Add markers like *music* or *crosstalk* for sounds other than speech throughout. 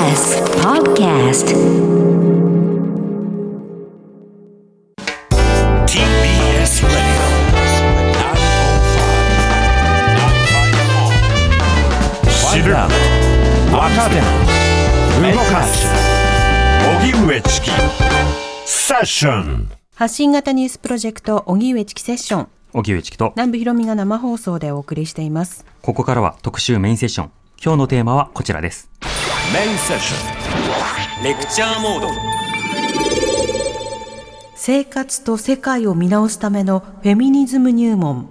TBS Podcast TBS Radio 知る若手動かす荻上チキセッション発信型ニュースプロジェクト荻上チキセッション荻上チキと。南部ひろみが生放送でお送りしています。ここからは特集メインセッション今日のテーマはこちらです。メインセッションレクチャーモード生活と世界を見直すためのフェミニズム入門。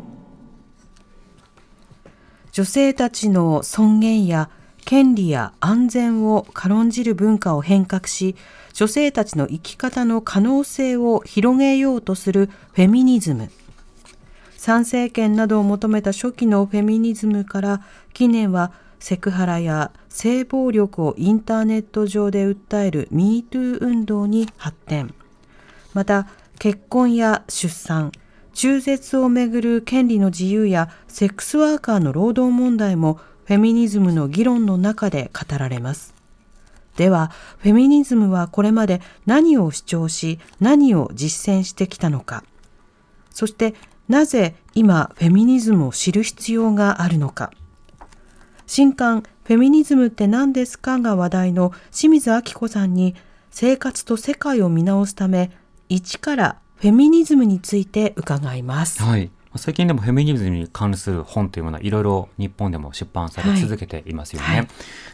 女性たちの尊厳や権利や安全を軽んじる文化を変革し女性たちの生き方の可能性を広げようとするフェミニズム。参政権などを求めた初期のフェミニズムから近年はセクハラや性暴力をインターネット上で訴える MeToo 運動に発展。また結婚や出産中絶をめぐる権利の自由やセックスワーカーの労働問題もフェミニズムの議論の中で語られます。ではフェミニズムはこれまで何を主張し何を実践してきたのか。そしてなぜ今フェミニズムを知る必要があるのか。新刊フェミニズムって何ですかが話題の清水明子さんに生活と世界を見直すため一からフェミニズムについて伺います。はい最近でもフェミニズムに関する本というものはいろいろ日本でも出版され続けていますよね。はいはい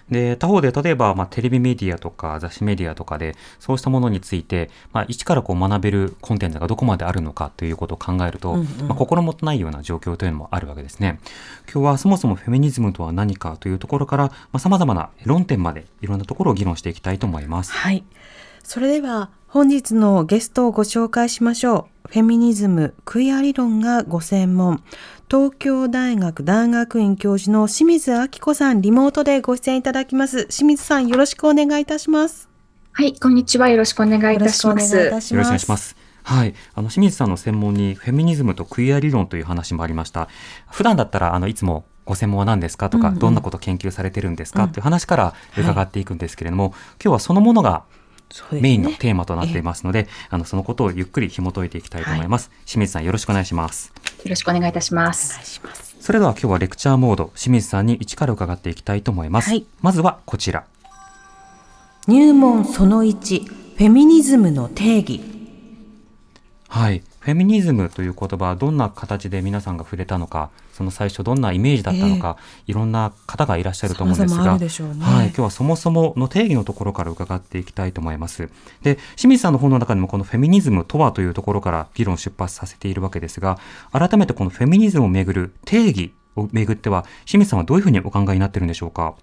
で他方で例えば、まあ、テレビメディアとか雑誌メディアとかでそうしたものについて、まあ、一からこう学べるコンテンツがどこまであるのかということを考えると、うんうんまあ、心もとないような状況というのもあるわけですね。今日はそもそもフェミニズムとは何かというところからさまざ、まな論点までいろんなところを議論していきたいと思います。はい。それでは本日のゲストをご紹介しましょう。フェミニズム、クイア理論がご専門、東京大学大学院教授の清水明子さん、リモートでご出演いただきます。清水さん、よろしくお願いいたします。はい、こんにちは。よろしくお願いいたしまよろしくお願いいたす。しよろしくお願ます。いします。はい。あの、清水さんの専門にフェミニズムとクイア理論という話もありました。普段だったら、あの、いつもご専門は何ですかとか、うんうんどんなことを研究されてるんですか、うんという話から伺っていくんですけれども、今日はそのものがメインのテーマとなっていますので、あの、そのことをゆっくり紐解いていきたいと思います。清水さんよろしくお願いします。よろしくお願いいたします。お願いします。それでは今日はレクチャーモード、清水さんに一から伺っていきたいと思います。はいまずはこちら。入門その1、フェミニズムの定義。はい。フェミニズムという言葉はどんな形で皆さんが触れたのか、その最初どんなイメージだったのか、いろんな方がいらっしゃると思うんですが、ねはい。今日はそもそもの定義のところから伺っていきたいと思います。で、清水さんの本の中でもこのフェミニズムとはというところから議論を出発させているわけですが、改めてこのフェミニズムをめぐる定義をめぐっては、清水さんはどういうふうにお考えになってるんでしょうか？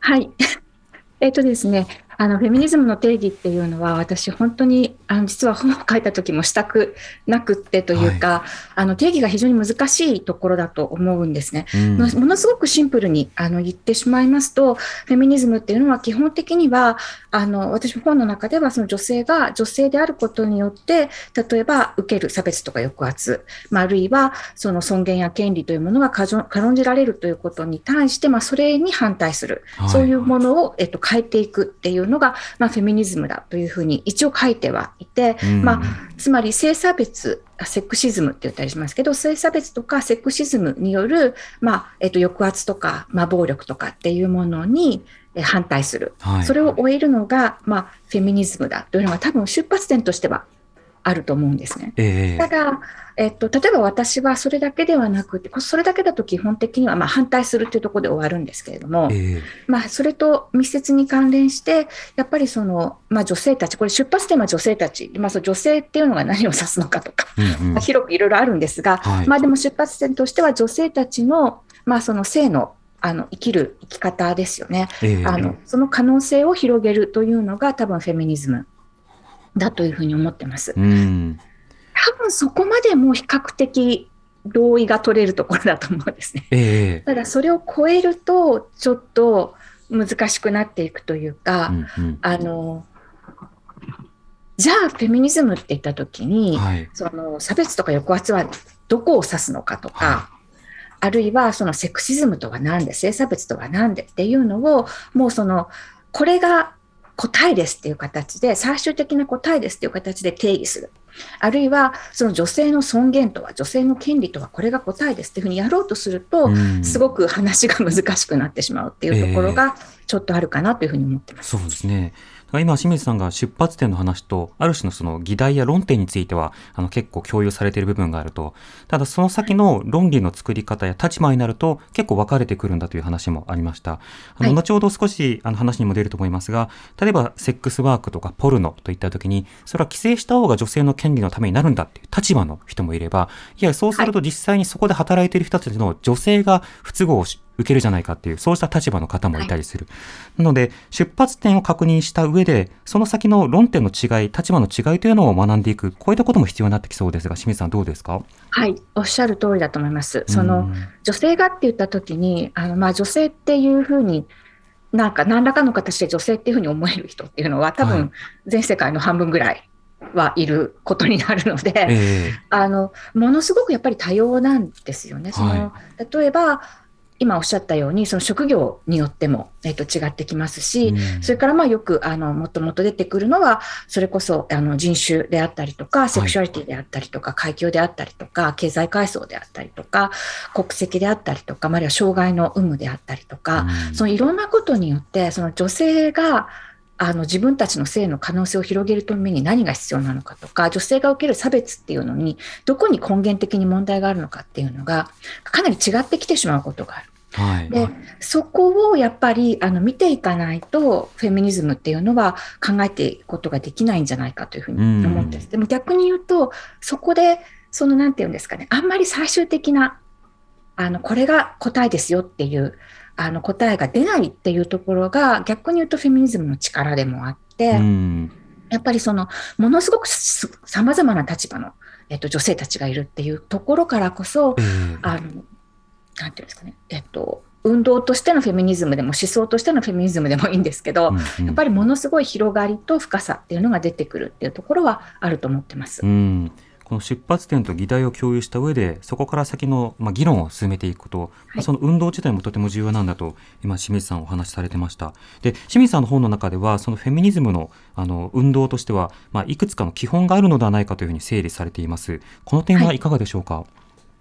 はい。*laughs* えっとですね、あのフェミニズムの定義っていうのは私本当にあの実は本を書いた時もしたくなくってというか、あの定義が非常に難しいところだと思うんですね。うん。ものすごくシンプルにあの言ってしまいますとフェミニズムっていうのは基本的にはあの私本の中ではその女性が女性であることによって例えば受ける差別とか抑圧、まあ、あるいはその尊厳や権利というものが軽んじられるということに対して、まあ、それに反対する、はい。そういうものを、えっと、変えていくっていうのが、まあ、フェミニズムだというふうに一応書いてはいて、うん。まあ、つまり性差別、あセクシズムって言ったりしますけど、性差別とかセクシズムによる、まあえっと、抑圧とか、まあ、暴力とかっていうものにえ反対する、はい。それを終えるのが、まあ、フェミニズムだというのが多分出発点としてはあると思うんですね。ええ。ただ、えっと、例えば私はそれだけではなくて、それだけだと基本的にはまあ反対するというところで終わるんですけれども、ええ。まあ、それと密接に関連して、やっぱりその、まあ、女性たち、これ出発点は女性たち、まあ、その女性っていうのが何を指すのかとか、うんうん。*laughs* まあ広くいろいろあるんですが、はい。まあ、でも出発点としては女性たちの,、まあその性のあの生きる生き方ですよね、ええ。あの。その可能性を広げるというのが多分フェミニズムだというふうに思ってます。うん。多分そこまでも比較的同意が取れるところだと思うんですね。ええ。ただそれを超えるとちょっと難しくなっていくというか、うんうん。あのじゃあフェミニズムって言った時に、はい。その差別とか抑圧はどこを指すのかとか、はあるいはそのセクシズムとは何で性差別とは何でっていうのをもうそのこれが答えですっていう形で、最終的な答えですっていう形で定義する。あるいは、その女性の尊厳とは、女性の権利とは、これが答えですっていうふうにやろうとすると、うんすごく話が難しくなってしまうっていうところが、ちょっとあるかなというふうに思ってます。そうですね。今、清水さんが出発点の話と、ある種のその議題や論点については、あの結構共有されている部分があると。ただ、その先の論理の作り方や立場になると、結構分かれてくるんだという話もありました。あの、はい後ほど少しあの話にも出ると思いますが、例えば、セックスワークとかポルノといったときに、それは規制した方が女性の権利のためになるんだっていう立場の人もいれば、いや、そうすると実際にそこで働いている人たちの女性が不都合をし受けるじゃないかっていう、そうした立場の方もいたりする。なので、出発点を確認した上で、その先の論点の違い、立場の違いというのを学んでいく、こういったことも必要になってきそうですが、清水さんどうですか？はい、おっしゃる通りだと思います。その、うん女性がって言った時に、あのまあ女性っていうふうに、なんか何らかの形で女性っていうふうに思える人っていうのは、多はい分全世界の半分ぐらいはいることになるので、えあのものすごくやっぱり多様なんですよね。その例えば今おっしゃったようにその職業によっても、えっと違ってきますえし、うん。それからまあよくあのもっともっと出てくるのは、それこそあの人種であったりとか、セクシュアリティであったりとか、階級であったりとか、経済階層であったりとか、国籍であったりとか、まああるいは障害の有無であったりとか、うん。そのいろんなことによって、その女性があの自分たちの性の可能性を広げるために何が必要なのかとか、女性が受ける差別っていうのに、どこに根源的に問題があるのかっていうのが、かなり違ってきてしまうことがある。はい。でそこをやっぱりあの見ていかないとフェミニズムっていうのは考えていくことができないんじゃないかというふうに思ってでも逆に言うとそこでそのなんていうんですかねあんまり最終的なあのこれが答えですよっていうあの答えが出ないっていうところが逆に言うとフェミニズムの力でもあって、うん。やっぱりそのものすごくさまざまな立場の、えっと、女性たちがいるっていうところからこそええあの、なんていうんですかね、えっと、運動としてのフェミニズムでも思想としてのフェミニズムでもいいんですけど、うんうん。やっぱりものすごい広がりと深さっていうのが出てくるっていうところはあると思ってます。うん、この出発点と議題を共有した上でそこから先の、まあ、議論を進めていくこと、はい。その運動自体もとても重要なんだと今清水さんお話しされてました。で清水さんの本の中ではそのフェミニズムのあの運動としては、まあ、いくつかの基本があるのではないかというふうに整理されています。この点はい。かがでしょうか、はい、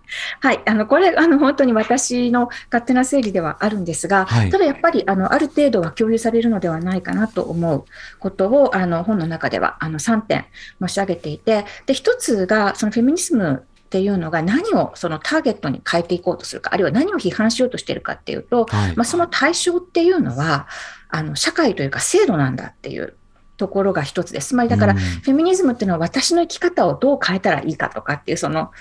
*laughs* あのこれあの本当に私の勝手な整理ではあるんですが、はい。ただやっぱりあのある程度は共有されるのではないかなと思うことをあの本の中ではあの3点申し上げていてで1つがそのフェミニズムっていうのが何をそのターゲットに変えていこうとするかあるいは何を批判しようとしているかっていうと、はい。まあ、その対象っていうのはあの社会というか制度なんだっていうところが一つです。つまりだから、うん。フェミニズムっていうのは私の生き方をどう変えたらいいかとかっていうその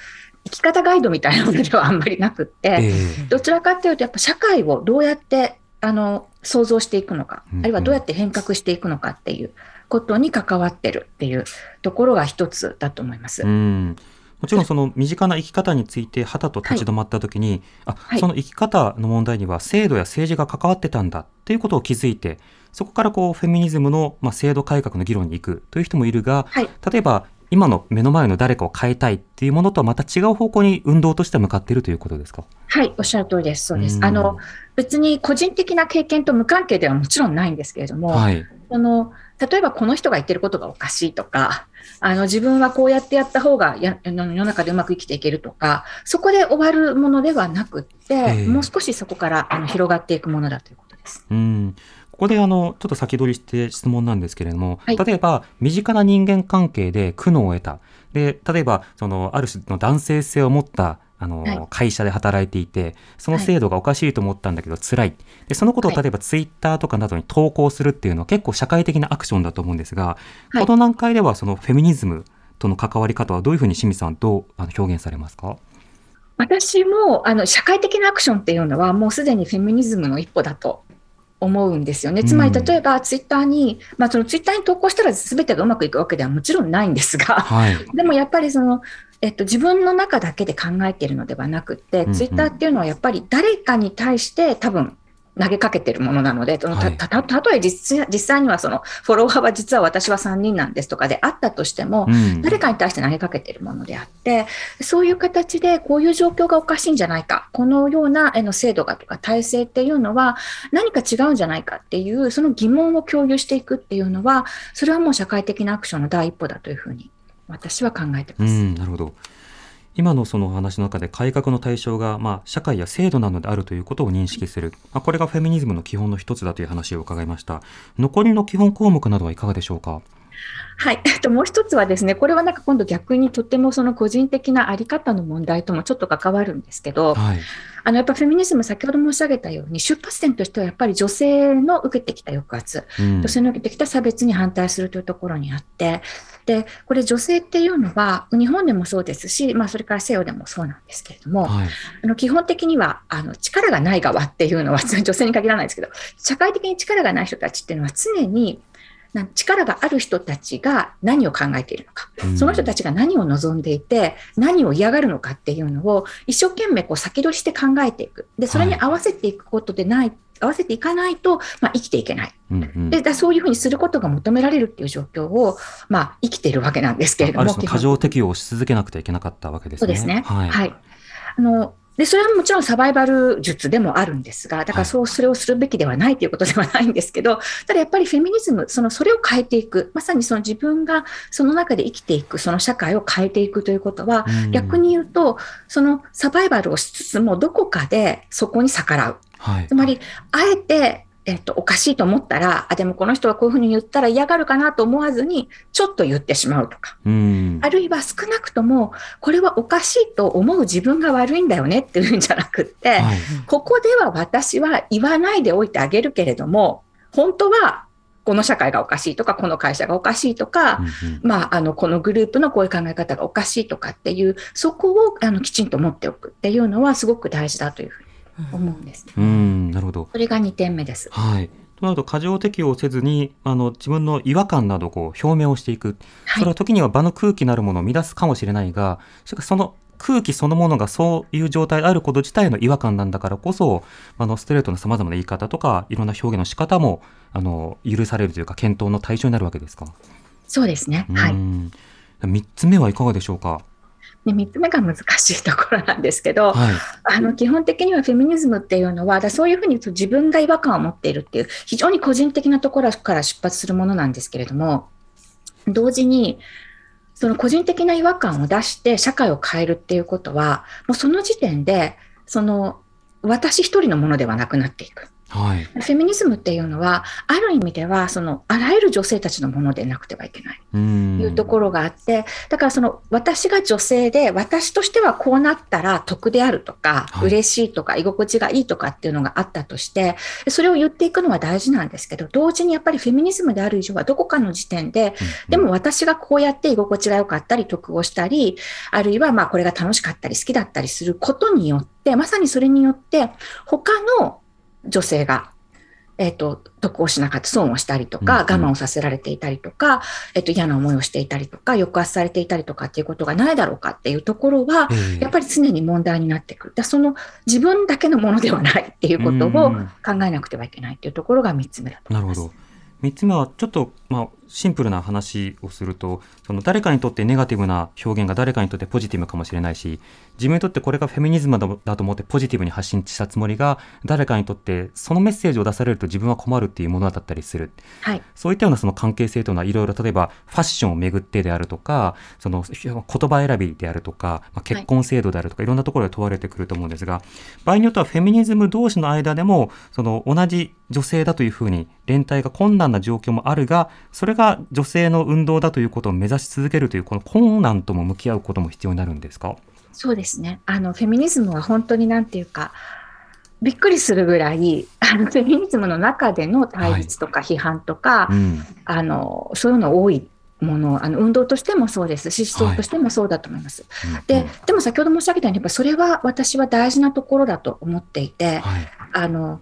生き方ガイドみたいなものではあんまりなくって、ええ。どちらかっていうとやっぱ社会をどうやってあの想像していくのか、あるいはどうやって変革していくのかっていうことに関わってるっていうところが一つだと思います。うん。もちろんその身近な生き方についてはたと立ち止まった時に、あはい。その生き方の問題には制度や政治が関わってたんだっていうことを気づいてそこからこうフェミニズムの、まあ、制度改革の議論に行くという人もいるがはい。例えば今の目の前の誰かを変えたいっていうものとはまた違う方向に運動としては向かっているということですか？はい、おっしゃる通りです。そうです。うんあの別に個人的な経験と無関係ではもちろんないんですけれども、はい。その例えばこの人が言ってることがおかしいとか、あの自分はこうやってやった方がや世の中でうまく生きていけるとか、そこで終わるものではなくって、ええもう少しそこからあの広がっていくものだということです。うん。ここであの、ちょっと先取りして質問なんですけれども、はい。例えば、身近な人間関係で苦悩を得た。で、例えば、その、ある種の男性性を持った、あの、はい。会社で働いていて、その制度がおかしいと思ったんだけど辛い。で、そのことをはい。例えばツイッターとかなどに投稿するっていうのは結構社会的なアクションだと思うんですが、はい。この段階ではそのフェミニズムとの関わり方はどういうふうに清水さんどうあの表現されますか？私もあの社会的なアクションっていうのはもうすでにフェミニズムの一歩だと思うんですよね。つまりうん例えばツイッターに、まあ、そのツイッターに投稿したら全てがうまくいくわけではもちろんないんですが、はい。でもやっぱりその、えっと、自分の中だけで考えているのではなくって、うんうんツイッターっていうのはやっぱり誰かに対して多分投げかけてるものなので、そのたはいたとえ実際実際にはそのフォロワーは実は私は3人なんですとかであったとしても、うん誰かに対して投げかけているものであって、そういう形でこういう状況がおかしいんじゃないか、このようなえの制度がとか体制っていうのは何か違うんじゃないかっていう、その疑問を共有していくっていうのは、それはもう社会的なアクションの第一歩だというふうに私は考えてます。うん、なるほど。今のその話の中で改革の対象が、まあ、社会や制度なのであるということを認識する、まあ、これがフェミニズムの基本の一つだという話を伺いました。残りの基本項目などはいかがでしょうか？はい、えっと、もう一つはですね、これはなんか今度逆にとってもその個人的なあり方の問題ともちょっと関わるんですけど、はい。あのやっぱフェミニズム、先ほど申し上げたように、出発点としてはやっぱり女性の受けてきた抑圧、うん。女性の受けてきた差別に反対するというところにあって、でこれ、女性っていうのは、日本でもそうですし、まあ、それから西洋でもそうなんですけれども、はい。あの基本的にはあの力がない側っていうのは、女性に限らないですけど、社会的に力がない人たちっていうのは、常にな力がある人たちが何を考えているのか、うんその人たちが何を望んでいて、何を嫌がるのかっていうのを一生懸命こう先取りして考えていく。で、それに合わせていくことでない、合わせていかないと、まあ、生きていけない。うんうんで、だそういうふうにすることが求められるっていう状況を、まあ、生きているわけなんですけれども。過剰適応をし続けなくてはいけなかったわけですね。そうですね。はい。はい。あの、で、それはもちろんサバイバル術でもあるんですが、だからそう、それをするべきではないということではないんですけど、ただやっぱりフェミニズム、その、それを変えていく、まさにその自分がその中で生きていく、その社会を変えていくということは、うん。逆に言うと、そのサバイバルをしつつも、どこかでそこに逆らう。はい。つまり、あえて、えっと、おかしいと思ったら、あ、でもこの人はこういうふうに言ったら嫌がるかなと思わずに、ちょっと言ってしまうとか。うん。あるいは少なくとも、これはおかしいと思う自分が悪いんだよねっていうんじゃなくって、はい。ここでは私は言わないでおいてあげるけれども、本当はこの社会がおかしいとか、この会社がおかしいとか、うんうん。まあ、あの、このグループのこういう考え方がおかしいとかっていう、そこをあのきちんと持っておくっていうのはすごく大事だというふうに思うんですね。うんなるほど。それが2点目です。はい。となると過剰適応せずにあの自分の違和感などをこう表明をしていく、はいそれは時には場の空気なるものを乱すかもしれないがしかしその空気そのものがそういう状態であること自体の違和感なんだからこそあのストレートなさまざまな言い方とかいろんな表現の仕方もあの許されるというか検討の対象になるわけですか？そうですね。はい。うん三つ目はいかがでしょうか？で、3つ目が難しいところなんですけど、はい。あの基本的にはフェミニズムっていうのは、だそういうふうに自分が違和感を持っているっていう、非常に個人的なところから出発するものなんですけれども、同時に、その個人的な違和感を出して社会を変えるっていうことは、もうその時点で、その私一人のものではなくなっていく。はい。フェミニズムっていうのは、ある意味では、そのあらゆる女性たちのものでなくてはいけない。うんいうところがあって、だからその私が女性で私としてはこうなったら得であるとか、はい嬉しいとか居心地がいいとかっていうのがあったとしてそれを言っていくのは大事なんですけど同時にやっぱりフェミニズムである以上はどこかの時点ででも私がこうやって居心地が良かったり得をしたりあるいはまあこれが楽しかったり好きだったりすることによってまさにそれによって他の女性がえっと得をしなかった損をしたりとか、我慢をさせられていたりとか、えっと嫌な思いをしていたりとか抑圧されていたりとかっていうことがないだろうかっていうところは、ええやっぱり常に問題になってくる。だその自分だけのものではないっていうことをうん考えなくてはいけないっていうところが3つ目だと思います。なるほど。三つ目はちょっと、まあ、シンプルな話をするとその誰かにとってネガティブな表現が誰かにとってポジティブかもしれないし自分にとってこれがフェミニズムだだと思ってポジティブに発信したつもりが誰かにとってそのメッセージを出されると自分は困るっていうものだったりするはい。そういったようなその関係性というのはいろいろ例えばファッションをめぐってであるとかその言葉選びであるとか、まあ、結婚制度であるとか、い、ろんなところで問われてくると思うんですが場合によってはフェミニズム同士の間でもその同じ女性だというふうに連帯が困難な状況もあるがそれが女性の運動だということを目指し続けるというこの困難とも向き合うことも必要になるんですか？そうですね。あの、フェミニズムは本当になんていうか、びっくりするぐらい、あの、フェミニズムの中での対立とか批判とか、うん。あの、そういうの多いもの、あの、運動としてもそうです。し、思想としてもそうだと思います。で、でも先ほど申し上げたように、やっぱそれは私は大事なところだと思っていて、はい。あの、う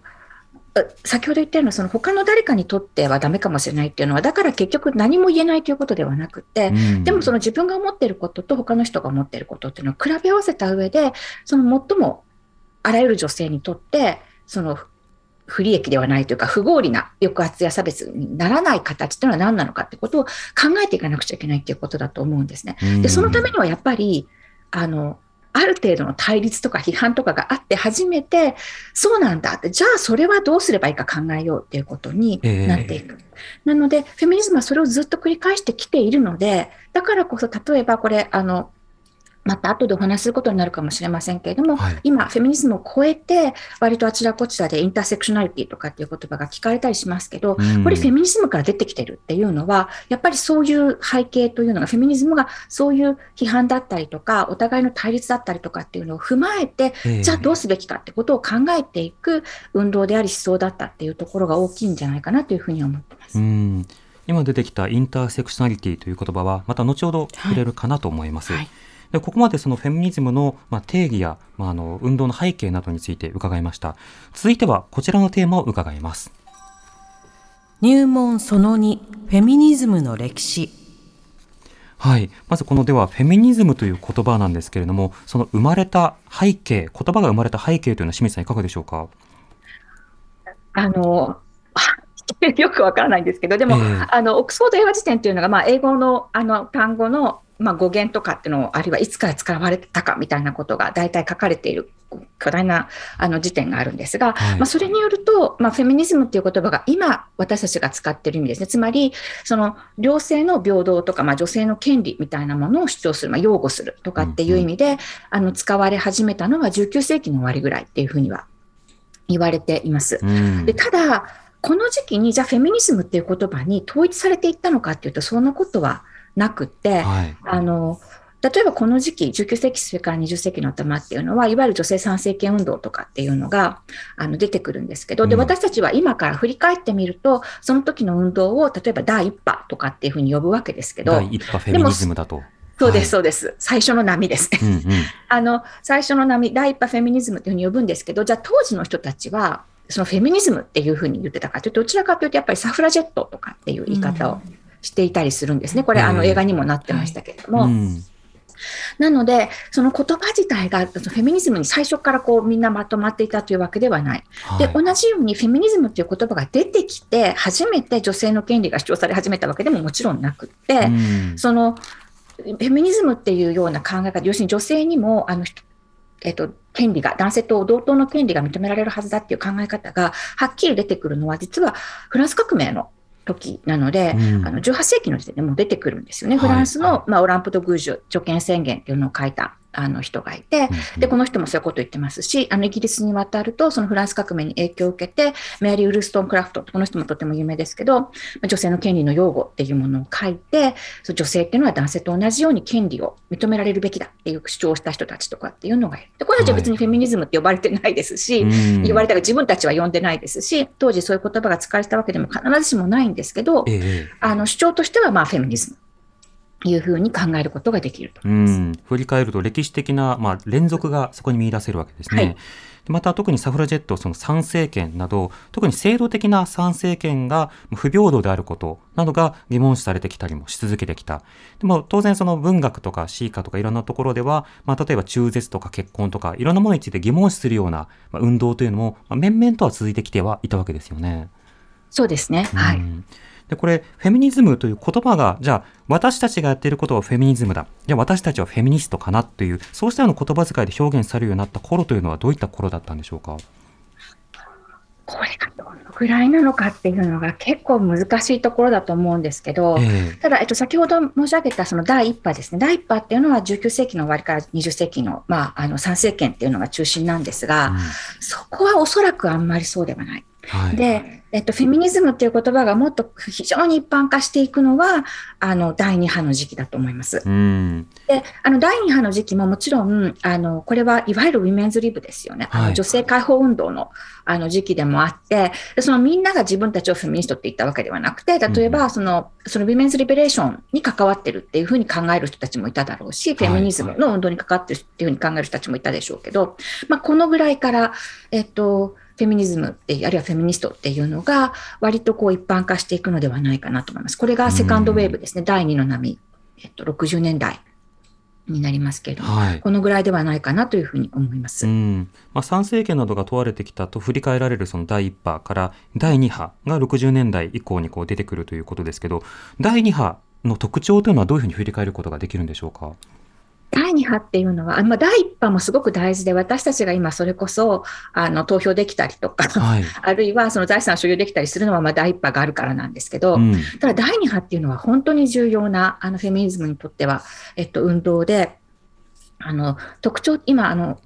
先ほど言ったような、その他の誰かにとってはダメかもしれないっていうのは、だから結局何も言えないということではなくて、うんでもその自分が思っていることと他の人が思っていることっていうのを比べ合わせた上で、その最もあらゆる女性にとって、その不利益ではないというか、不合理な抑圧や差別にならない形というのは何なのかってことを考えていかなくちゃいけないっていうことだと思うんですね。で、そのためにはやっぱり、あの、ある程度の対立とか批判とかがあって初めて、そうなんだって、じゃあそれはどうすればいいか考えようっていうことになっていく。えー、なので、フェミニズムはそれをずっと繰り返してきているので、だからこそ、例えばこれ、あの、また後でお話しすることになるかもしれませんけれども、はい、今、フェミニズムを超えて、割とあちらこちらでインターセクショナリティとかっていう言葉が聞かれたりしますけど、うん、これフェミニズムから出てきてるっていうのは、やっぱりそういう背景というのが、フェミニズムがそういう批判だったりとか、お互いの対立だったりとかっていうのを踏まえて、えー、じゃあどうすべきかってことを考えていく運動であり思想だったっていうところが大きいんじゃないかなというふうに思ってます。うん。今出てきたインターセクショナリティという言葉は、また後ほど触れるかなと思います。はい。はいでここまでそのフェミニズムの、まあ、定義や、まあ、あの運動の背景などについて伺いました。続いてはこちらのテーマを伺います。入門その2フェミニズムの歴史。はい。まずこのでは、フェミニズムという言葉なんですけれども、その生まれた背景、言葉が生まれた背景というのは清水さんいかがでしょうか？あの、*laughs* よくわからないんですけど、でも、えー、あの、オックスフォード英和辞典というのが、まあ、英語のあの単語のまあ、語源とかっていうのを、あるいはいつから使われてたかみたいなことが大体書かれている巨大なあの辞典があるんですが、はい、まあ、それによると、まあ、フェミニズムっていう言葉が今私たちが使っている意味ですね。つまり、その両性の平等とか、まあ、女性の権利みたいなものを主張する、まあ、擁護するとかっていう意味で、うんうん、あの使われ始めたのは19世紀の終わりぐらいっていうふうには言われています。うん、でただ、この時期にじゃあフェミニズムっていう言葉に統一されていったのかっていうと、そんなことはなくて、はい、あの例えばこの時期、19世紀それから20世紀の頭っていうのは、いわゆる女性参政権運動とかっていうのがあの出てくるんですけど、で、私たちは今から振り返ってみると、その時の運動を、例えば第一波とかっていうふうに呼ぶわけですけど、第一波フェミニズムだと。そうです、そうです。最初の波ですね。うんうん、*laughs* あの、最初の波、第一波フェミニズムっていうふうに呼ぶんですけど、じゃあ当時の人たちは、そのフェミニズムっていうふうに言ってたかというと、どちらかというと、やっぱりサフラジェットとかっていう言い方をしていたりするんですね。これ、あの映画にもなってましたけれども。なので、その言葉自体がフェミニズムに最初からこうみんなまとまっていたというわけではない。はい、で、同じようにフェミニズムという言葉が出てきて、初めて女性の権利が主張され始めたわけでももちろんなくって、そのフェミニズムっていうような考え方、要するに女性にもあのえっと、権利が、男性と同等の権利が認められるはずだっていう考え方がはっきり出てくるのは、実はフランス革命の時なので、うん、あの18世紀の時点でも出てくるんですよね。フランスの、まあ、オランプド・グージュ助権宣言っていうのを書いたあの人がいて、で、この人もそういうことを言ってますし、あのイギリスに渡ると、そのフランス革命に影響を受けて、メアリー・ウルストン・クラフト、この人もとても有名ですけど、女性の権利の擁護っていうものを書いて、女性っていうのは男性と同じように権利を認められるべきだっていう主張をした人たちとかっていうのがいる。で、この人たちは別にフェミニズムって呼ばれてないですし、はい、言われたら自分たちは呼んでないですし、当時そういう言葉が使われたわけでも必ずしもないんですけど、えー、あの主張としてはまあフェミニズム。いうふうに考えることができると思います。うん振り返ると歴史的な、まあ、連続がそこに見出せるわけですね。はいまた特にサフラジェット、その参政権など、特に制度的な参政権が不平等であることなどが疑問視されてきたりもし続けてきた。でも当然その文学とか詩歌とかいろんなところでは、まあ、例えば中絶とか結婚とかいろんなものについて疑問視するような運動というのも、まあ、面々とは続いてきてはいたわけですよね。そうですね。はい。で、これ、フェミニズムという言葉が、じゃあ、私たちがやっていることはフェミニズムだ。じゃあ、私たちはフェミニストかなっていう、そうしたような言葉遣いで表現されるようになった頃というのは、どういった頃だったんでしょうか？これがどのぐらいなのかっていうのが結構難しいところだと思うんですけど、えー、ただ、えっと、先ほど申し上げたその第一波ですね、第一波っていうのは19世紀の終わりから20世紀の,、まあ、あの参政権っていうのが中心なんですが、うん、そこはおそらくあんまりそうではない。はい、でえっと、フェミニズムっていう言葉がもっと非常に一般化していくのは、あの、第2波の時期だと思います。で、あの、第2波の時期ももちろん、あの、これはいわゆる Women's Lib ですよね。はい、あの女性解放運動の、あの、時期でもあってで、そのみんなが自分たちをフェミニストって言ったわけではなくて、例えば、その、その Women's Liberation に関わってるっていうふうに考える人たちもいただろうし、フェミニズムの運動に関わってるっていうふうに考える人たちもいたでしょうけど、まあ、このぐらいから、えっと、フェミニズムってあるいはフェミニストっていうのが割とこう一般化していくのではないかなと思います。これがセカンドウェーブですね。第2の波、えっと、60年代になりますけれども、はい。このぐらいではないかなというふうに思います。うんまあ、参政権などが問われてきたと振り返られるその第1波から第2波が60年代以降にこう出てくるということですけど第2波の特徴というのはどういうふうに振り返ることができるんでしょうか？第2波っていうのは、あまあ、第1波もすごく大事で、私たちが今それこそあの投票できたりとか、はい *laughs* あるいはその財産を所有できたりするのはまあ第1波があるからなんですけど、うんただ第2波っていうのは本当に重要なあのフェミニズムにとっては、えっと、運動で、あの特徴、今あの、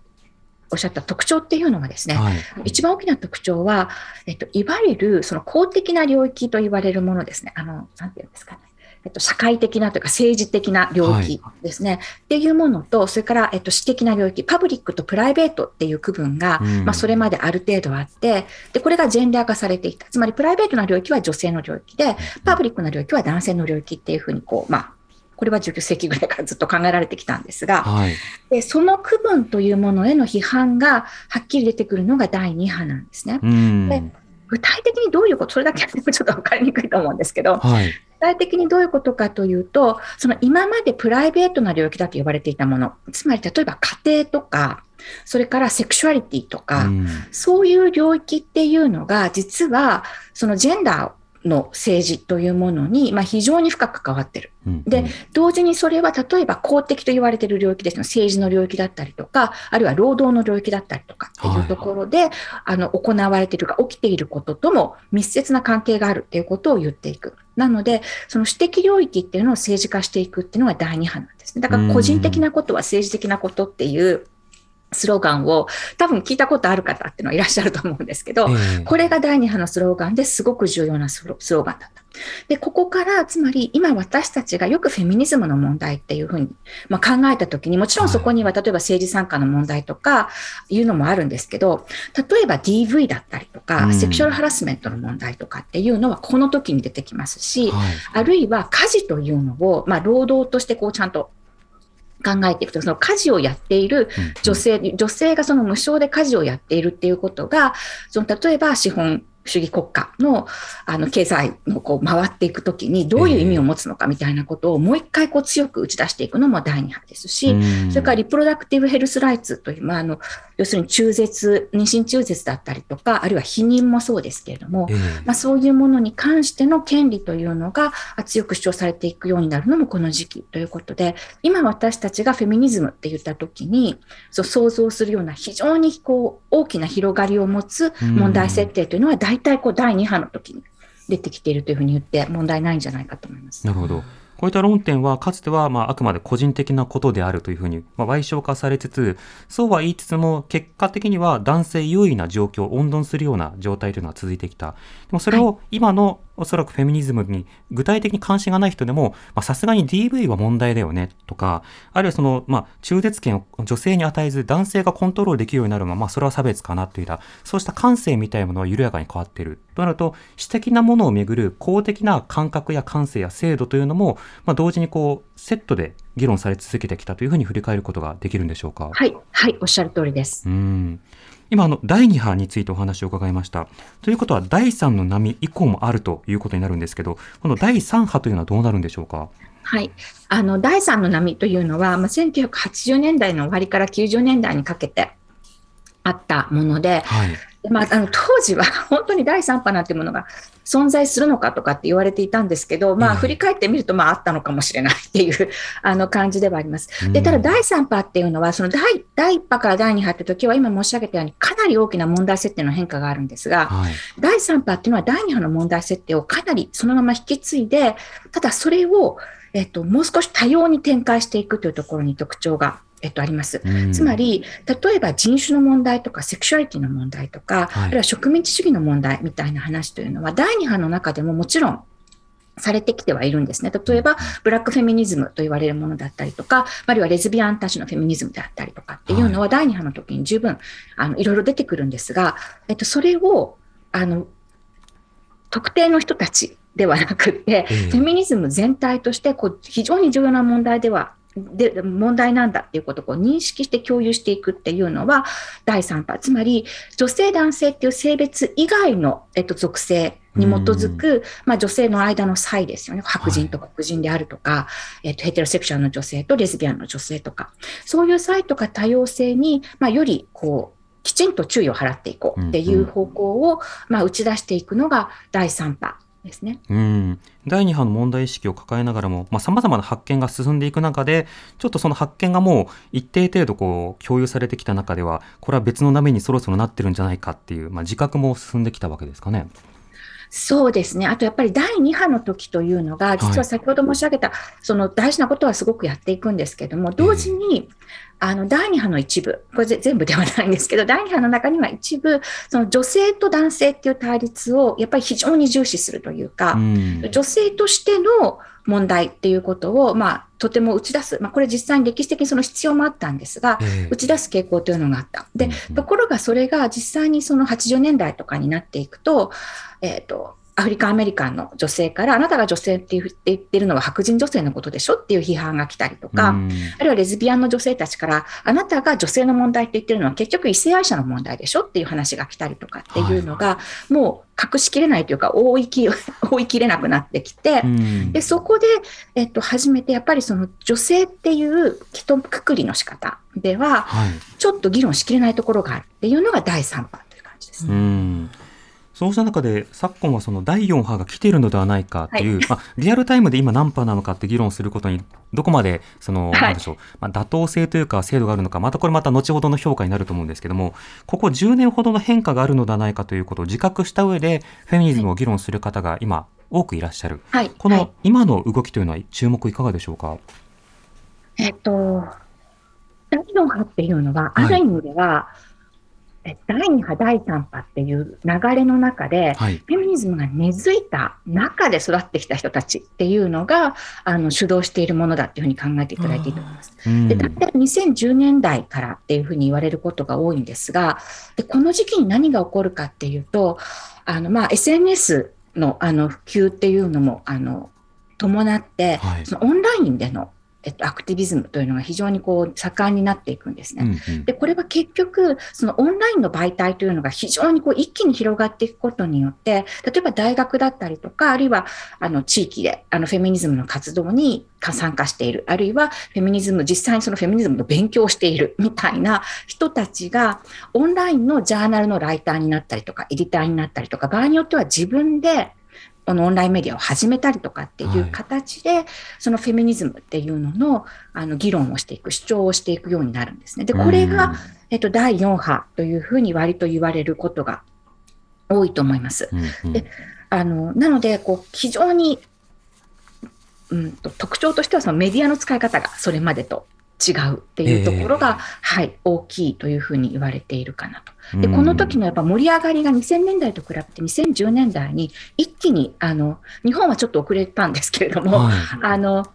おっしゃった特徴っていうのはですね、はい一番大きな特徴は、えっと、いわゆるその公的な領域と言われるものですね。あの、なんていうんですかね。えっと、社会的なというか政治的な領域ですね、っていうものと、それから、えっと、私的な領域、パブリックとプライベートっていう区分が、うん。まあ、それまである程度あって、で、これがジェンダー化されていた。つまり、プライベートな領域は女性の領域で、パブリックな領域は男性の領域っていうふうに、こう、まあ、これは19世紀ぐらいからずっと考えられてきたんですが、はい。でその区分というものへの批判がはっきり出てくるのが第2波なんですね。うん。で具体的にどういうこと、それだけはちょっと分かりにくいと思うんですけど、具はい。体的にどういうことかというと、その今までプライベートな領域だと呼ばれていたもの、つまり例えば家庭とか、それからセクシュアリティとか、うん。そういう領域っていうのが、実はそのジェンダーの政治というものに、まあ、非常に深く関わってる。うんで、同時にそれは例えば公的と言われている領域ですね、政治の領域だったりとか、あるいは労働の領域だったりとかっていうところで、あの行われているか起きていることとも密接な関係があるっていうことを言っていく。なので、その私的領域っていうのを政治化していくっていうのが第二波なんですね。だから個人的なことは政治的なことっていうスローガンを多分聞いたことある方っていうのはいらっしゃると思うんですけど、ええ。これが第2波のスローガンですごく重要なスロスローガンだった。で、ここから、つまり今私たちがよくフェミニズムの問題っていうふうに、まあ、考えたときに、もちろんそこには例えば政治参加の問題とかいうのもあるんですけど、例えば DV だったりとか、うん。セクシュアルハラスメントの問題とかっていうのはこの時に出てきますし、はい。あるいは家事というのを、まあ、労働としてこうちゃんと考えていくと、その家事をやっているうん女性、女性がその無償で家事をやっているっていうことが、その例えば資本主義国家のあの経済のこう回っていくときにどういう意味を持つのかみたいなことをもう一回こう強く打ち出していくのも第二波ですし、うん。それからリプロダクティブヘルスライツという、まあ、あの要するに中絶、妊娠中絶だったりとか、あるいは避妊もそうですけれども、ええ。まあ、そういうものに関しての権利というのがあ強く主張されていくようになるのもこの時期ということで、今私たちがフェミニズムって言ったときに、そう想像するような非常にこう大きな広がりを持つ問題設定というのは、大体こう第2波の時に出てきているというふうに言って問題ないんじゃないかと思います。なるほど。こういった論点は、かつては、まあ、あくまで個人的なことであるというふうに、まあ、賠償化されつつ、そうは言いつつも、結果的には男性優位な状況を温存するような状態というのは続いてきた。でもそれを今の、おそらくフェミニズムに具体的に関心がない人でも、まあさすがに DV は問題だよねとか、あるいはその、まあ、中絶権を女性に与えず男性がコントロールできるようになるのは、まあ、それは差別かなというような、そうした感性みたいなものは緩やかに変わっている。となると、私的なものをめぐる公的な感覚や感性や制度というのも、まあ、同時にこう、セットで議論され続けてきたというふうに振り返ることができるんでしょうか？はい、はい、おっしゃる通りです。うん今あの第2波についてお話を伺いました。ということは第3の波以降もあるということになるんですけど、この第3波というのはどうなるんでしょうか？はい、あの第3の波というのは、まあ、1980年代の終わりから90年代にかけてあったもので、はい。まあ、あの当時は *laughs* 本当に第3波なんていうものが存在するのかとかって言われていたんですけど、まあ、ええ振り返ってみると、まあ、あったのかもしれないっていう *laughs* あの感じではあります。でうんただ、第3波っていうのは、その第第1波から第2波って時は、今申し上げたように、かなり大きな問題設定の変化があるんですが、はい。第3波っていうのは第2波の問題設定をかなりそのまま引き継いで、ただそれを、えっと、もう少し多様に展開していくというところに特徴が、えっと、あります。うんつま、り、例えば人種の問題とか、セクシュアリティの問題とか、はいあるいは植民地主義の問題みたいな話というのは、第2波の中でももちろん、されてきてはいるんですね。例えば、ブラックフェミニズムと言われるものだったりとか、あるいはレズビアンたちのフェミニズムであったりとかっていうのは、第2波の時に十分、あの、いろいろ出てくるんですが、えっと、それを、あの、特定の人たちではなくて、ええフェミニズム全体としてこう非常に重要な問題ではで問題なんだっていうことをこう認識して共有していくっていうのは第3波。つまり女性男性っていう性別以外の、えっと、属性に基づく、まあ、女性の間の差異ですよね。白人と黒人であるとか、はい、えっと、ヘテロセクシュアルの女性とレズビアンの女性とか。そういう差異とか多様性に、まあ、よりこうきちんと注意を払っていこうっていう方向を、まあ、打ち出していくのが第3波ですね。うん第2波の問題意識を抱えながらもさまざ、まな発見が進んでいく中でちょっとその発見がもう一定程度こう共有されてきた中ではこれは別の波にそろそろなってるんじゃないかっていう、まあ、自覚も進んできたわけですかね。そうですね。あとやっぱり第2波の時というのが、実は先ほど申し上げた、はい、その大事なことはすごくやっていくんですけども、同時に、あの第2波の一部、これ全部ではないんですけど、第2波の中には一部、その女性と男性っていう対立をやっぱり非常に重視するというか、うん、女性としての問題っていうことを、まあ、とても打ち出す、まあ、これ実際に歴史的にその必要もあったんですが、えー、打ち出す傾向というのがあった。で、ところがそれが実際にその80年代とかになっていくと、えっ、ー、と、アフリカンアメリカンの女性から、あなたが女性って言ってるのは白人女性のことでしょっていう批判が来たりとか、あるいはレズビアンの女性たちから、あなたが女性の問題って言ってるのは結局異性愛者の問題でしょっていう話が来たりとかっていうのが、はい、もう隠しきれないというか、覆いき覆いきれなくなってきて、でそこで、えっと、初めてやっぱりその女性っていう一括りの仕方では、ちょっと議論しきれないところがあるっていうのが第3波という感じです。うんそうした中で昨今はその第4波が来ているのではないかという、はい、まあ、リアルタイムで今何波なのかって議論することにどこまでその、なんでしょう、まあ、妥当性というか精度があるのかまたこれまた後ほどの評価になると思うんですけどもここ10年ほどの変化があるのではないかということを自覚した上でフェミニズムを議論する方が今多くいらっしゃる、はい、この今の動きというのは注目いかがでしょうか？えっと第4波っていうのは、ある意味では、第2波、第3波っていう流れの中で、はい、フェミニズムが根付いた中で育ってきた人たちっていうのがあの主導しているものだっていうふうに考えていただいていいと思います。で大体2010年代からっていうふうに言われることが多いんですが、でこの時期に何が起こるかっていうと、あのまあ SNS のあの普及っていうのもあの伴って、はい、そのオンラインでのえっと、アクティビズムというのが非常にこう盛んになっていくんですね。うんうん、でこれは結局そのオンラインの媒体というのが非常にこう一気に広がっていくことによって例えば大学だったりとかあるいはあの地域であのフェミニズムの活動に参加しているあるいはフェミニズム実際にそのフェミニズムの勉強をしているみたいな人たちがオンラインのジャーナルのライターになったりとかエディターになったりとか場合によっては自分でこのオンラインメディアを始めたりとかっていう形で、はい、そのフェミニズムっていうののあの議論をしていく、主張をしていくようになるんですね。で、これが、えっと、第4波というふうに割と言われることが多いと思います。うんうん、であのなのでこう、非常に、うんと、特徴としてはそのメディアの使い方がそれまでと違うっていうところが、えー、はい、大きいというふうに言われているかなと。でこの時のやっぱ盛り上がりが2000年代と比べて2010年代に一気にあの日本はちょっと遅れたんですけれども、はい、あの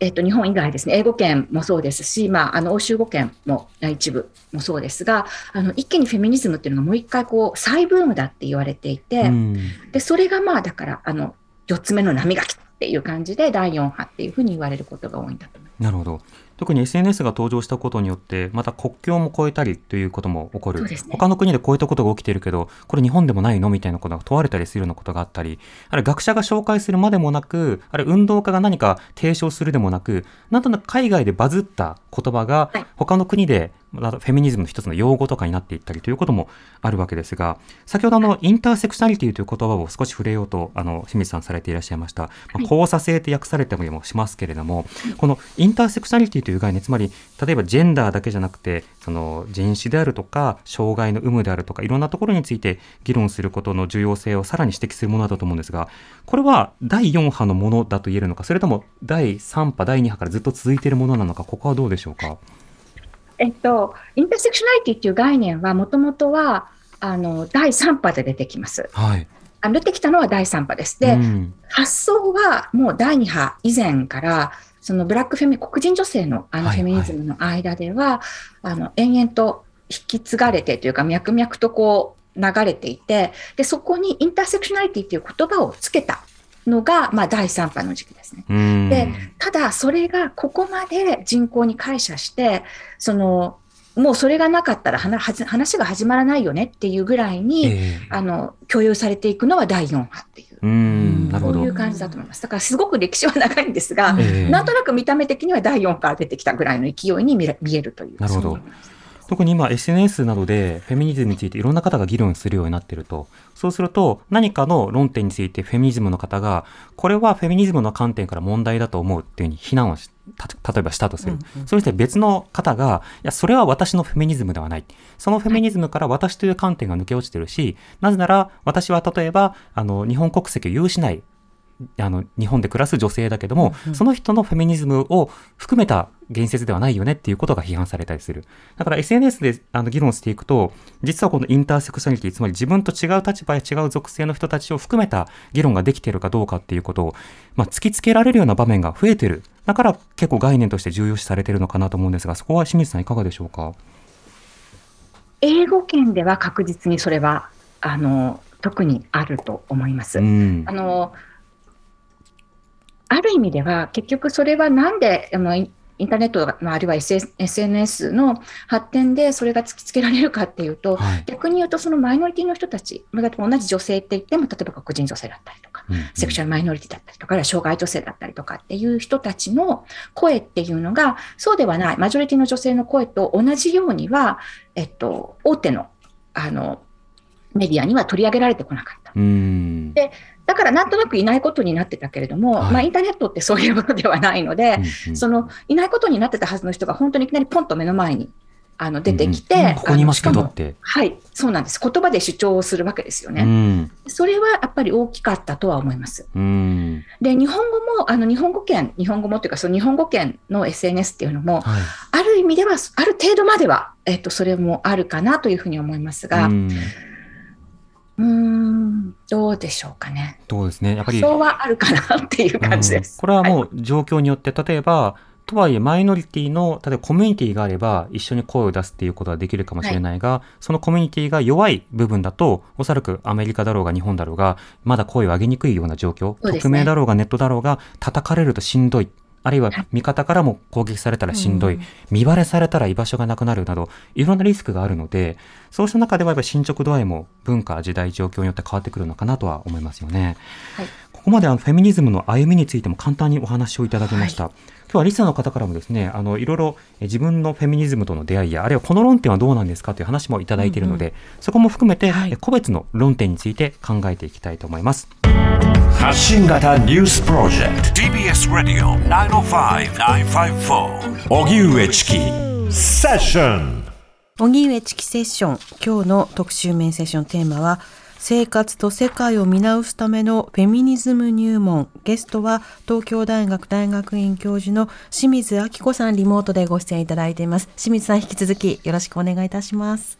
えっと、日本以外ですね、英語圏もそうですし、まあ、あの欧州語圏も一部もそうですが、あの一気にフェミニズムっていうのがもう一回こう再ブームだって言われていて、でそれがまあだからあの4つ目の波が来たっていう感じで第4波っていうふうに言われることが多いんだと思います。なるほど特に SNS が登場したことによって、また国境も越えたりということも起こる。ね、他の国でこういったことが起きているけど、これ日本でもないのみたいなことが問われたりするようなことがあったり、あれ学者が紹介するまでもなく、あれ運動家が何か提唱するでもなく、なんとなく海外でバズった言葉が他の国でフェミニズムの一つの用語とかになっていったりということもあるわけですが、先ほどあの、インターセクショナリティという言葉を少し触れようと、あの、清水さんされていらっしゃいました。まあ、交差性って訳されてもしますけれども、このインターセクショナリティという概念、つまり、例えばジェンダーだけじゃなくて、その人種であるとか、障害の有無であるとか、いろんなところについて議論することの重要性をさらに指摘するものだと思うんですが、これは第4波のものだと言えるのか、それとも第3波、第2波からずっと続いているものなのか、ここはどうでしょうか？えっと、インターセクショナリティっていう概念はもともとはあの第3波で出てきます。はい、あ出てきたのは第3波です。で、うん、発想はもう第2波以前からそのブラックフェミ黒人女性のあのフェミニズムの間では、はいはい、あの延々と引き継がれてというか脈々とこう流れていてでそこにインターセクショナリティっていう言葉をつけたのが、まあ、第3波の時期ですね。うんでただ、それがここまで人口に感謝して、そのもうそれがなかったら話が始まらないよねっていうぐらいに、ええあの共有されていくのは第4波っていう、うんういう感じだと思います。だからすごく歴史は長いんですが、ええなんとなく見た目的には第4波から出てきたぐらいの勢いに見えるという。なるほど特に今 SNS などでフェミニズムについていろんな方が議論するようになっていると。そうすると何かの論点についてフェミニズムの方がこれはフェミニズムの観点から問題だと思うっていうふうに非難をした例えばしたとする、それして別の方がいやそれは私のフェミニズムではない。そのフェミニズムから私という観点が抜け落ちてるしなぜなら私は例えばあの日本国籍を有しないあの日本で暮らす女性だけども、その人のフェミニズムを含めた言説ではないよねっていうことが批判されたりする。だから SNS であの議論していくと、実はこのインターセクショナリティ、つまり自分と違う立場や違う属性の人たちを含めた議論ができているかどうかっていうことを、まあ、突きつけられるような場面が増えてる。だから結構概念として重要視されているのかなと思うんですが、そこは清水さんいかがでしょうか？英語圏では確実にそれはあの特にあると思います。うんあ。のある意味では結局それはなんであのインターネットのあるいは SNS の発展でそれが突きつけられるかっていうと、はい逆に言うとそのマイノリティの人たち、同じ女性って言っても例えば黒人女性だったりとか、うんセクシャルマイノリティだったりとか、障害女性だったりとかっていう人たちの声っていうのが、そうではない、マジョリティの女性の声と同じようには、えっと、大手のあのメディアには取り上げられてこなかった。うん。でだからなんとなくいないことになってたけれども、はいまあ、インターネットってそういうものではないので、うんうんそのいないことになってたはずの人が本当にいきなりポンと目の前にあの出てきて、うんうんここにいますけどって。はい、そうなんです。言葉で主張をするわけですようね。ん。それはやっぱり大きかったとは思います。うん。で、日本語も、あの、日本語圏、日本語もっていうか、その日本語圏の SNS っていうのも、はい。ある意味では、ある程度までは、えっと、それもあるかなというふうに思いますが、ううんーん、どうでしょうかね。そうですね。やっぱり。そうはあるかなっていう感じです。うんこれはもう状況によって、例えば、とはいえマイノリティの、例えばコミュニティがあれば一緒に声を出すっていうことはできるかもしれないが、そのコミュニティが弱い部分だと、おそらくアメリカだろうが日本だろうが、まだ声を上げにくいような状況、ね匿名だろうがネットだろうが、叩かれるとしんどい。あるいははい味方からも攻撃されたらしんどい、見バレされたら居場所がなくなるなど、いろんなリスクがあるので、そうした中ではやっぱり進捗度合いも文化、時代、状況によって変わってくるのかなとは思いますよね。はいここまであのフェミニズムの歩みについても簡単にお話をいただきました。今日はリスナーの方からもですね、あのいろいろえ自分のフェミニズムとの出会いや、あるいはこの論点はどうなんですかという話もいただいているので、そこも含めて、はい。え個別の論点について考えていきたいと思います。発信型ニュースプロジェク TBS Radio 905-954ト荻上チキ。セッション荻上チキセッション。今日の特集メインセッションテーマは生活と世界を見直すためのフェミニズム入門ゲストは東京大学大学院教授の清水明子さんリモートでご出演いただいています清水さん引き続きよろしくお願いいたします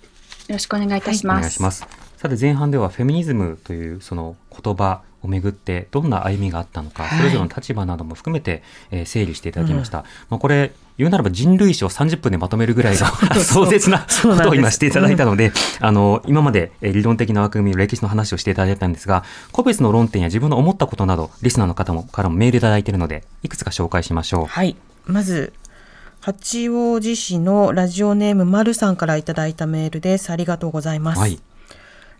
よろしくお願いいたしおます。願いします。さて前半ではフェミニズムというその言葉をめぐってどんな歩みがあったのか、はい。それぞれの立場なども含めて、えー整理していただきました。まあこれ言うならば人類史を30分でまとめるぐらいの *laughs* 壮絶な *laughs* そうなんです。ことを今していただいたので、あの今までえー理論的な枠組み、歴史の話をしていただいたんですが、個別の論点や自分の思ったことなどリスナーの方もからもメールいただいているので、いくつか紹介しましょう。はい。まず八王子市のラジオネームまるさんからいただいたメールです。ありがとうございます、はい。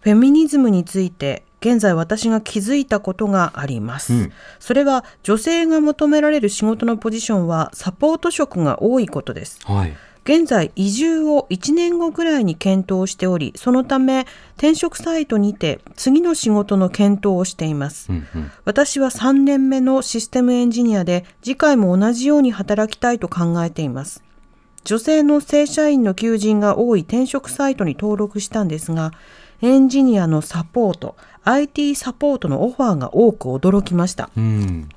フェミニズムについて現在私が気づいたことがあります、うん。それは女性が求められる仕事のポジションはサポート職が多いことです。はい。現在移住を1年後ぐらいに検討しておりそのため転職サイトにて次の仕事の検討をしています。うんうん。私は3年目のシステムエンジニアで次回も同じように働きたいと考えています。女性の正社員の求人が多い転職サイトに登録したんですがエンジニアのサポート IT サポートのオファーが多く驚きましたうん。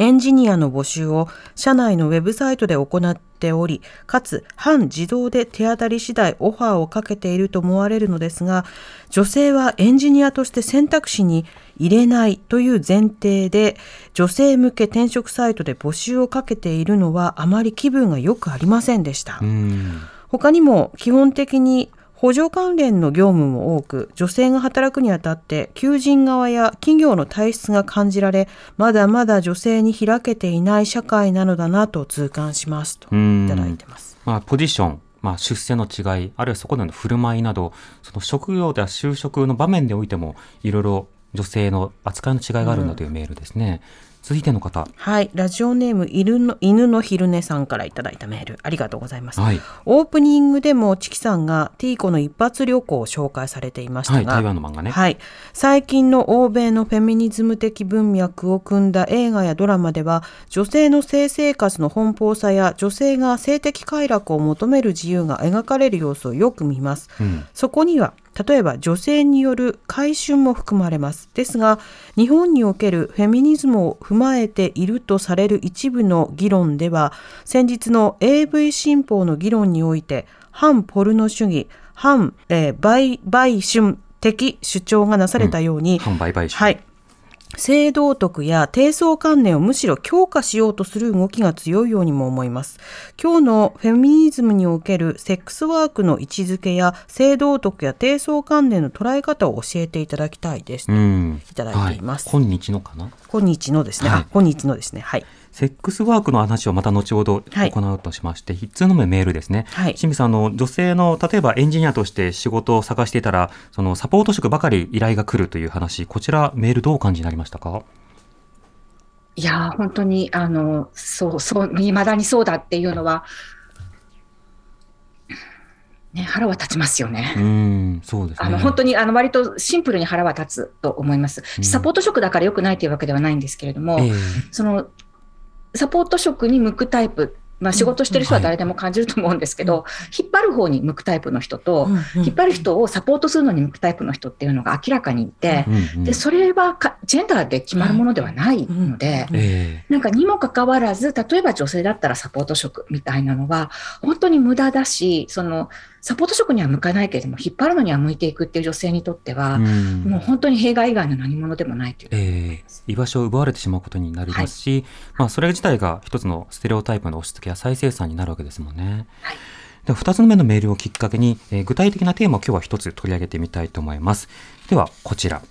エンジニアの募集を社内のウェブサイトで行っており、かつ半自動で手当たり次第オファーをかけていると思われるのですが、女性はエンジニアとして選択肢に入れないという前提で、女性向け転職サイトで募集をかけているのはあまり気分が良くありませんでした。うん。他にも基本的に補助関連の業務も多く、女性が働くにあたって、求人側や企業の体質が感じられ、まだまだ女性に開けていない社会なのだなと痛感しますとうんいただいてます。まあ、ポジション、まあ、出世の違い、あるいはそこでの振る舞いなど、その職業や就職の場面でおいても、いろいろ女性の扱いの違いがあるんだというメールですね。続いての方。はい、ラジオネーム犬の犬の昼寝さんからいただいたメールありがとうございます。はい。オープニングでもチキさんがティーコの一発旅行を紹介されていましたはい、が、台湾の漫画ね。はい、最近の欧米のフェミニズム的文脈を組んだ映画やドラマでは女性の性生活の奔放さや女性が性的快楽を求める自由が描かれる様子をよく見ます。うん。そこには例えば女性による改春も含まれます。ですが日本におけるフェミニズムを踏まえているとされる一部の議論では先日の AV 新法の議論において反ポルノ主義反、えー、売買春的主張がなされたように、反売買主。はい。性道徳や低層観念をむしろ強化しようとする動きが強いようにも思います。今日のフェミニズムにおけるセックスワークの位置づけや性道徳や低層観念の捉え方を教えていただきたいです。うん。いただいていますはい、今日のかな？今日のですね。はいあ、今日のですね。はい。セックスワークの話をまた後ほどはい行うとしまして、一通のメールですね。はい清水さん、あの、女性の、例えばエンジニアとして仕事を探していたら、そのサポート職ばかり依頼が来るという話、こちらメールどうお感じになりましたか？いやー本当にあのそうそう未だにそうだっていうのは、ね、腹は立ちますよね。うん、そうですね。あの本当にあの割とシンプルに腹は立つと思います。うんサポート職だから良くないというわけではないんですけれども、ええそのサポート職に向くタイプ、まあ、仕事してる人は誰でも感じると思うんですけど、引っ張る方に向くタイプの人と、引っ張る人をサポートするのに向くタイプの人っていうのが明らかにいて、でそれはかジェンダーで決まるものではないので、なんかにもかかわらず、例えば女性だったらサポート職みたいなのは、本当に無駄だし、そのサポート職には向かないけれども、引っ張るのには向いていくっていう女性にとってえは、うんもう本当に弊害以外の何物でもないという。ええ居場所を奪われてしまうことになりますし、まあ、それ自体が一つのステレオタイプの押し付けや再生産になるわけですもんね。はいでは2つ目のメールをきっかけに、えー具体的なテーマを今日は一つ取り上げてみたいと思います。ではこちら。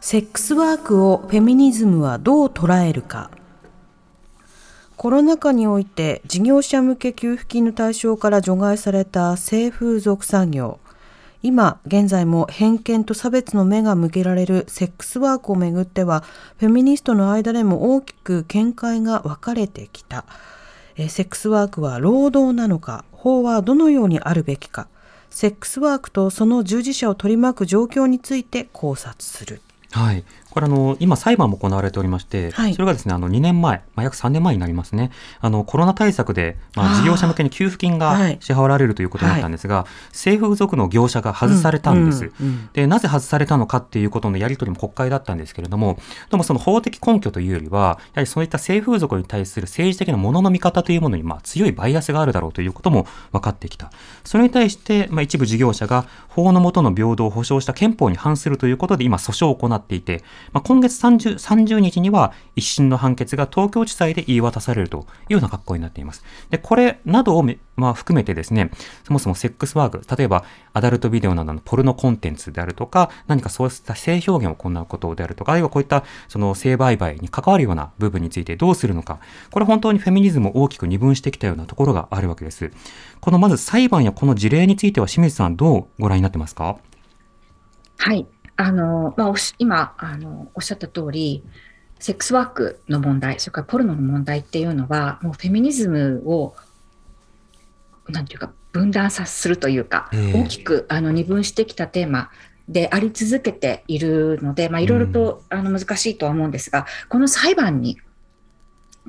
セックスワークをフェミニズムはどう捉えるかコロナ禍において事業者向け給付金の対象から除外された性風俗産業。今現在も偏見と差別の目が向けられるセックスワークをめぐってはフェミニストの間でも大きく見解が分かれてきた。えセックスワークは労働なのか法はどのようにあるべきか。セックスワークとその従事者を取り巻く状況について考察する。はい。これあの、今裁判も行われておりまして、はいそれがですね、あの、2年前、まあ、約3年前になりますね。あの、コロナ対策で、まあ、事業者向けに給付金がはい支払われるということになったんですが、性風俗の業者が外されたんです。うんうんで、なぜ外されたのかっていうことのやり取りも国会だったんですけれども、でもその法的根拠というよりは、やはりそういった性風俗に対する政治的なものの見方というものに、まあ、強いバイアスがあるだろうということも分かってきた。それに対して、まあ、一部事業者が法の下の平等を保障した憲法に反するということで今訴訟を行っていて、まあ、今月 30, 30日には一審の判決が東京地裁で言い渡されるというような格好になっています。で、これなどを、まあ、含めてですね、そもそもセックスワーク、例えばアダルトビデオなどのポルノコンテンツであるとか、何かそうした性表現を行うことであるとか、あるいはこういったその性売買に関わるような部分についてどうするのか、これ本当にフェミニズムを大きく二分してきたようなところがあるわけです。このまず裁判やこの事例については清水さんどうご覧になってますか？はい。あの、まあ、おし今、あの、おっしゃった通り、セックスワークの問題、それからポルノの問題っていうのは、もうフェミニズムを、なんていうか、分断さするというか、ええ大きくあの二分してきたテーマであり続けているので、まあ、いろいろと、あの難しいとは思うんですが、この裁判に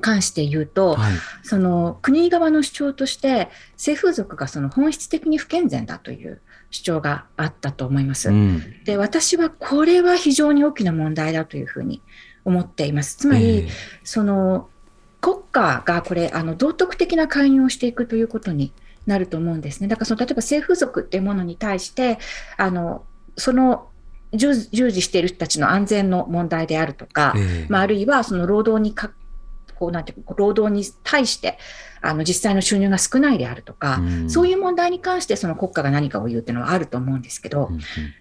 関して言うと、はい。その国側の主張として、性風俗がその本質的に不健全だという主張があったと思います。うん。で私はこれは非常に大きな問題だというふうに思っています。つまり、えその国家がこれあの道徳的な介入をしていくということになると思うんですね。だからその例えば性風俗っていうものに対してあのその従従事している人たちの安全の問題であるとか、えええまあ、あるいはその労働にかこうなんていうか労働に対してあの実際の収入が少ないであるとか、うん。そういう問題に関してその国家が何かを言うっていうのはあると思うんですけど、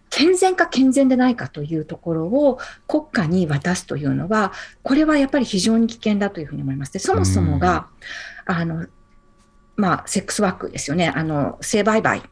健全か健全でないかというところを国家に渡すというのは、これはやっぱり非常に危険だというふうに思います。でそもそもが、あのまあ、セックスワークですよね、あの性売買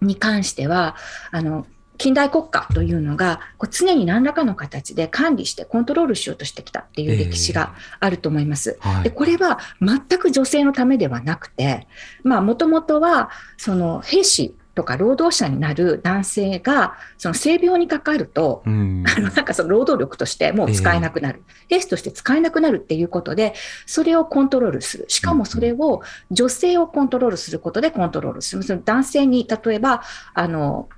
に関しては、あの近代国家というのがこう常に何らかの形で管理してコントロールしようとしてきたっていう歴史があると思います。はい。でこれは全く女性のためではなくて、もともとはその兵士とか労働者になる男性がその性病にかかると、うん。*laughs* あのなんかその労働力としてもう使えなくなる、兵士として使えなくなるっていうことで、それをコントロールする、しかもそれを女性をコントロールすることでコントロールする、その男性に例えばあの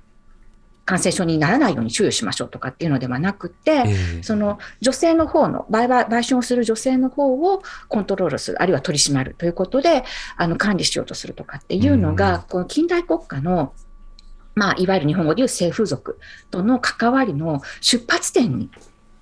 感染症にならないように注意しましょうとかっていうのではなくて、ええ。その女性の方の売買、売春をする女性の方をコントロールする、あるいは取り締まるということで、あの管理しようとするとかっていうのうん。が、この近代国家の、まあ、いわゆる日本語でいう性風俗との関わりの出発点に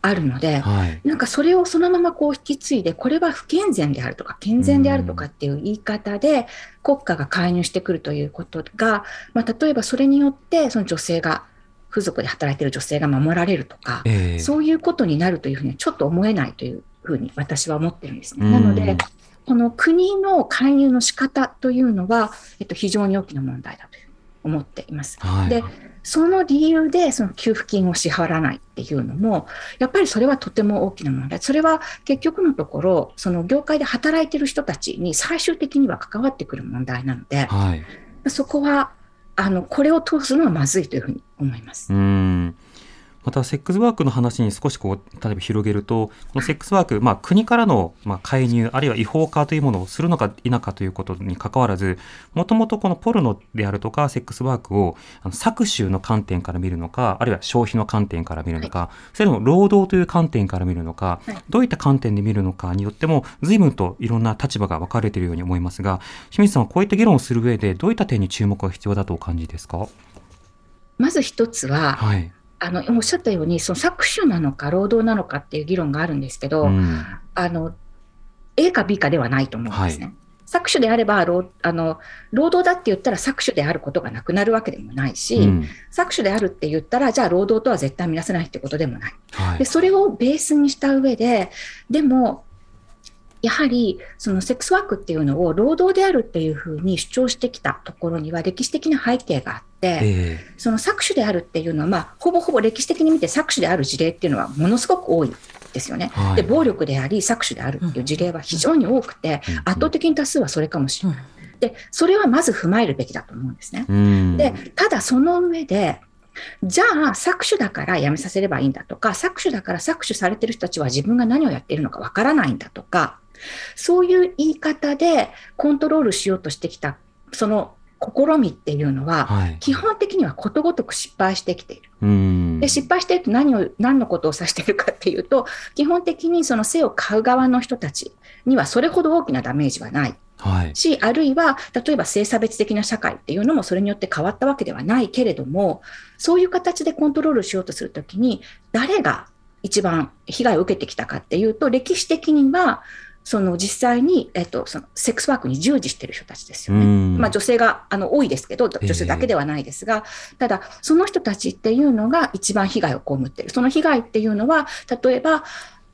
あるので、はい。なんかそれをそのままこう引き継いで、これは不健全であるとか、健全であるとかっていう言い方で、国家が介入してくるということが、まあ、例えばそれによって、その女性が、風俗で働いている女性が守られるとか、ええそういうことになるというふうにはちょっと思えないというふうに私は思ってるんですね。うんなので、この国の介入の仕方というのは、えっと、非常に大きな問題だと思っています。はいでその理由でその給付金を支払わないっていうのも、やっぱりそれはとても大きな問題。それは結局のところ、その業界で働いている人たちに最終的には関わってくる問題なので、はいそこは、あの、これを通すのはまずいというふうに思います。うんまたセックスワークの話に少しこう例えば広げるとこのセックスワーク、まあ、国からのまあ介入あるいは違法化というものをするのか否かということに関わらずもともとこのポルノであるとかセックスワークをあの搾取の観点から見るのかあるいは消費の観点から見るのか、それとも労働という観点から見るのか、はい。どういった観点で見るのかによっても随分といろんな立場が分かれているように思いますが清水さんはこういった議論をする上でどういった点に注目が必要だとお感じですか？まず一つは、はい、あのおっしゃったように、その搾取なのか労働なのかっていう議論があるんですけど、うんあの A か B かではないと思うんですね。搾取であれば労あの、労働だって言ったら搾取であることがなくなるわけでもないし、うん搾取であるって言ったら、じゃあ労働とは絶対見なせないってことでもない。はいでそれをベースにした上で、でも、やはりそのセックスワークっていうのを労働であるっていうふうに主張してきたところには歴史的な背景があって、えその搾取であるっていうのは、まあ、ほぼほぼ歴史的に見て搾取である事例っていうのはものすごく多いですよね。はいで暴力であり搾取であるっていう事例は非常に多くて、うん圧倒的に多数はそれかもしれない。でそれはまず踏まえるべきだと思うんですね。うんでただその上でじゃあ搾取だからやめさせればいいんだとか搾取だから搾取されてる人たちは自分が何をやっているのかわからないんだとかそういう言い方でコントロールしようとしてきたその試みっていうのは、はい。基本的にはことごとく失敗してきている。うん。で失敗していると何を何のことを指しているかっていうと基本的にその性を買う側の人たちにはそれほど大きなダメージはない。はい。しあるいは例えば性差別的な社会っていうのもそれによって変わったわけではないけれどもそういう形でコントロールしようとするときに誰が一番被害を受けてきたかっていうと歴史的にはその実際に、えっと、そのセックスワークに従事している人たちですよね。うんまあ、女性があの多いですけど、女性だけではないですが、ただ、その人たちっていうのが一番被害を被っている。その被害っていうのは、例えば、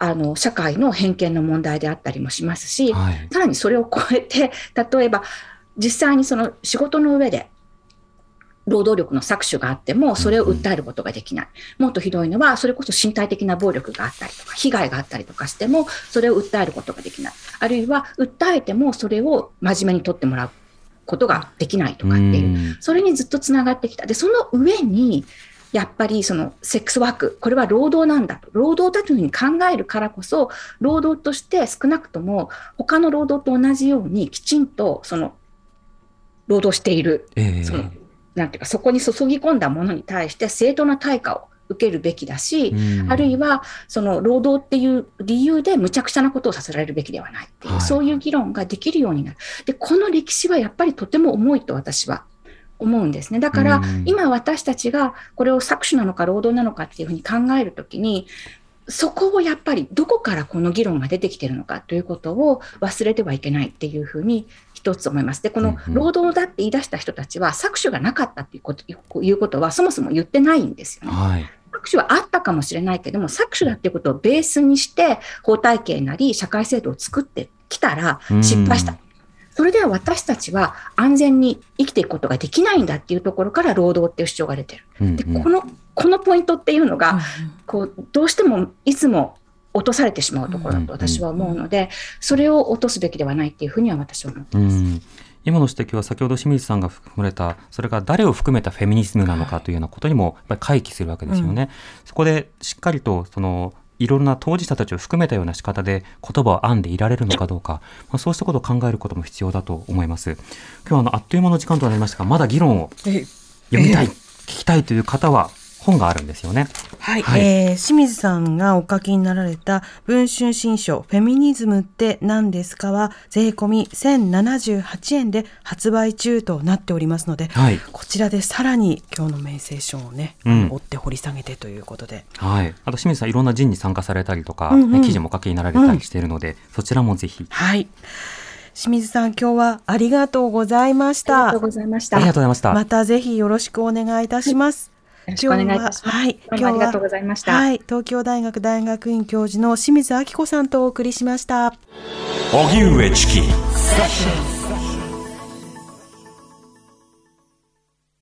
あの社会の偏見の問題であったりもしますし、はいさらにそれを超えて、例えば、実際にその仕事の上で、労働力の搾取があっても、それを訴えることができない。もっとひどいのは、それこそ身体的な暴力があったりとか、被害があったりとかしても、それを訴えることができない。あるいは、訴えてもそれを真面目に取ってもらうことができないとかっていう。うんそれにずっとつながってきた。で、その上に、やっぱりそのセックスワーク、これは労働なんだと。労働だというふうに考えるからこそ、労働として少なくとも他の労働と同じようにきちんとその労働している、ええそのなんていうか、そこに注ぎ込んだものに対して正当な対価を受けるべきだし、うんあるいはその労働っていう理由でむちゃくちゃなことをさせられるべきではないっていう、はいそういう議論ができるようになる。で、この歴史はやっぱりとても重いと私は思うんですね。だからうん今私たちがこれを搾取なのか労働なのかっていうふうに考えるときに、そこをやっぱりどこからこの議論が出てきてるのかということを忘れてはいけないっていうふうに一つ思います。で、この労働だって言い出した人たちは搾取がなかったっていうこということはそもそも言ってないんですよね。はい搾取はあったかもしれないけども、搾取だっていうことをベースにして、法体系なり社会制度を作ってきたら失敗した。それでは私たちは安全に生きていくことができないんだっていうところから労働っていう主張が出てる。でこのこのポイントっていうのが、こうどうしてもいつも落とされてしまうところだと私は思うので、それを落とすべきではないっていうふうには私は思ってます。今の指摘は先ほど清水さんが含まれたそれが誰を含めたフェミニズムなのかというようなことにもやっぱり回帰するわけですよね。うん、そこでしっかりとそのいろんな当事者たちを含めたような仕方で言葉を編んでいられるのかどうか、まあ、そうしたことを考えることも必要だと思います。今日はあのあっという間の時間となりましたが、まだ議論を読みたい、聞きたいという方は本があるんですよね。はい、はい、えー、清水さんがお書きになられた文春新書フェミニズムって何ですかは税込み1078円で発売中となっておりますので、はい、こちらでさらに今日のメイセーションをね、うん、追って掘り下げてということで。はい。あと清水さんいろんな人に参加されたりとか、うんうん、記事もお書きになられたりしているので、うん、そちらもぜひ。はい。清水さん今日はありがとうございました。ありがとうございました。ありがとうございました。またぜひよろしくお願いいたします。よろしくお願いいたします。はい、今日はありがとうございました。はい、東京大学大学院教授の清水明子さんとお送りしました。荻上チキ。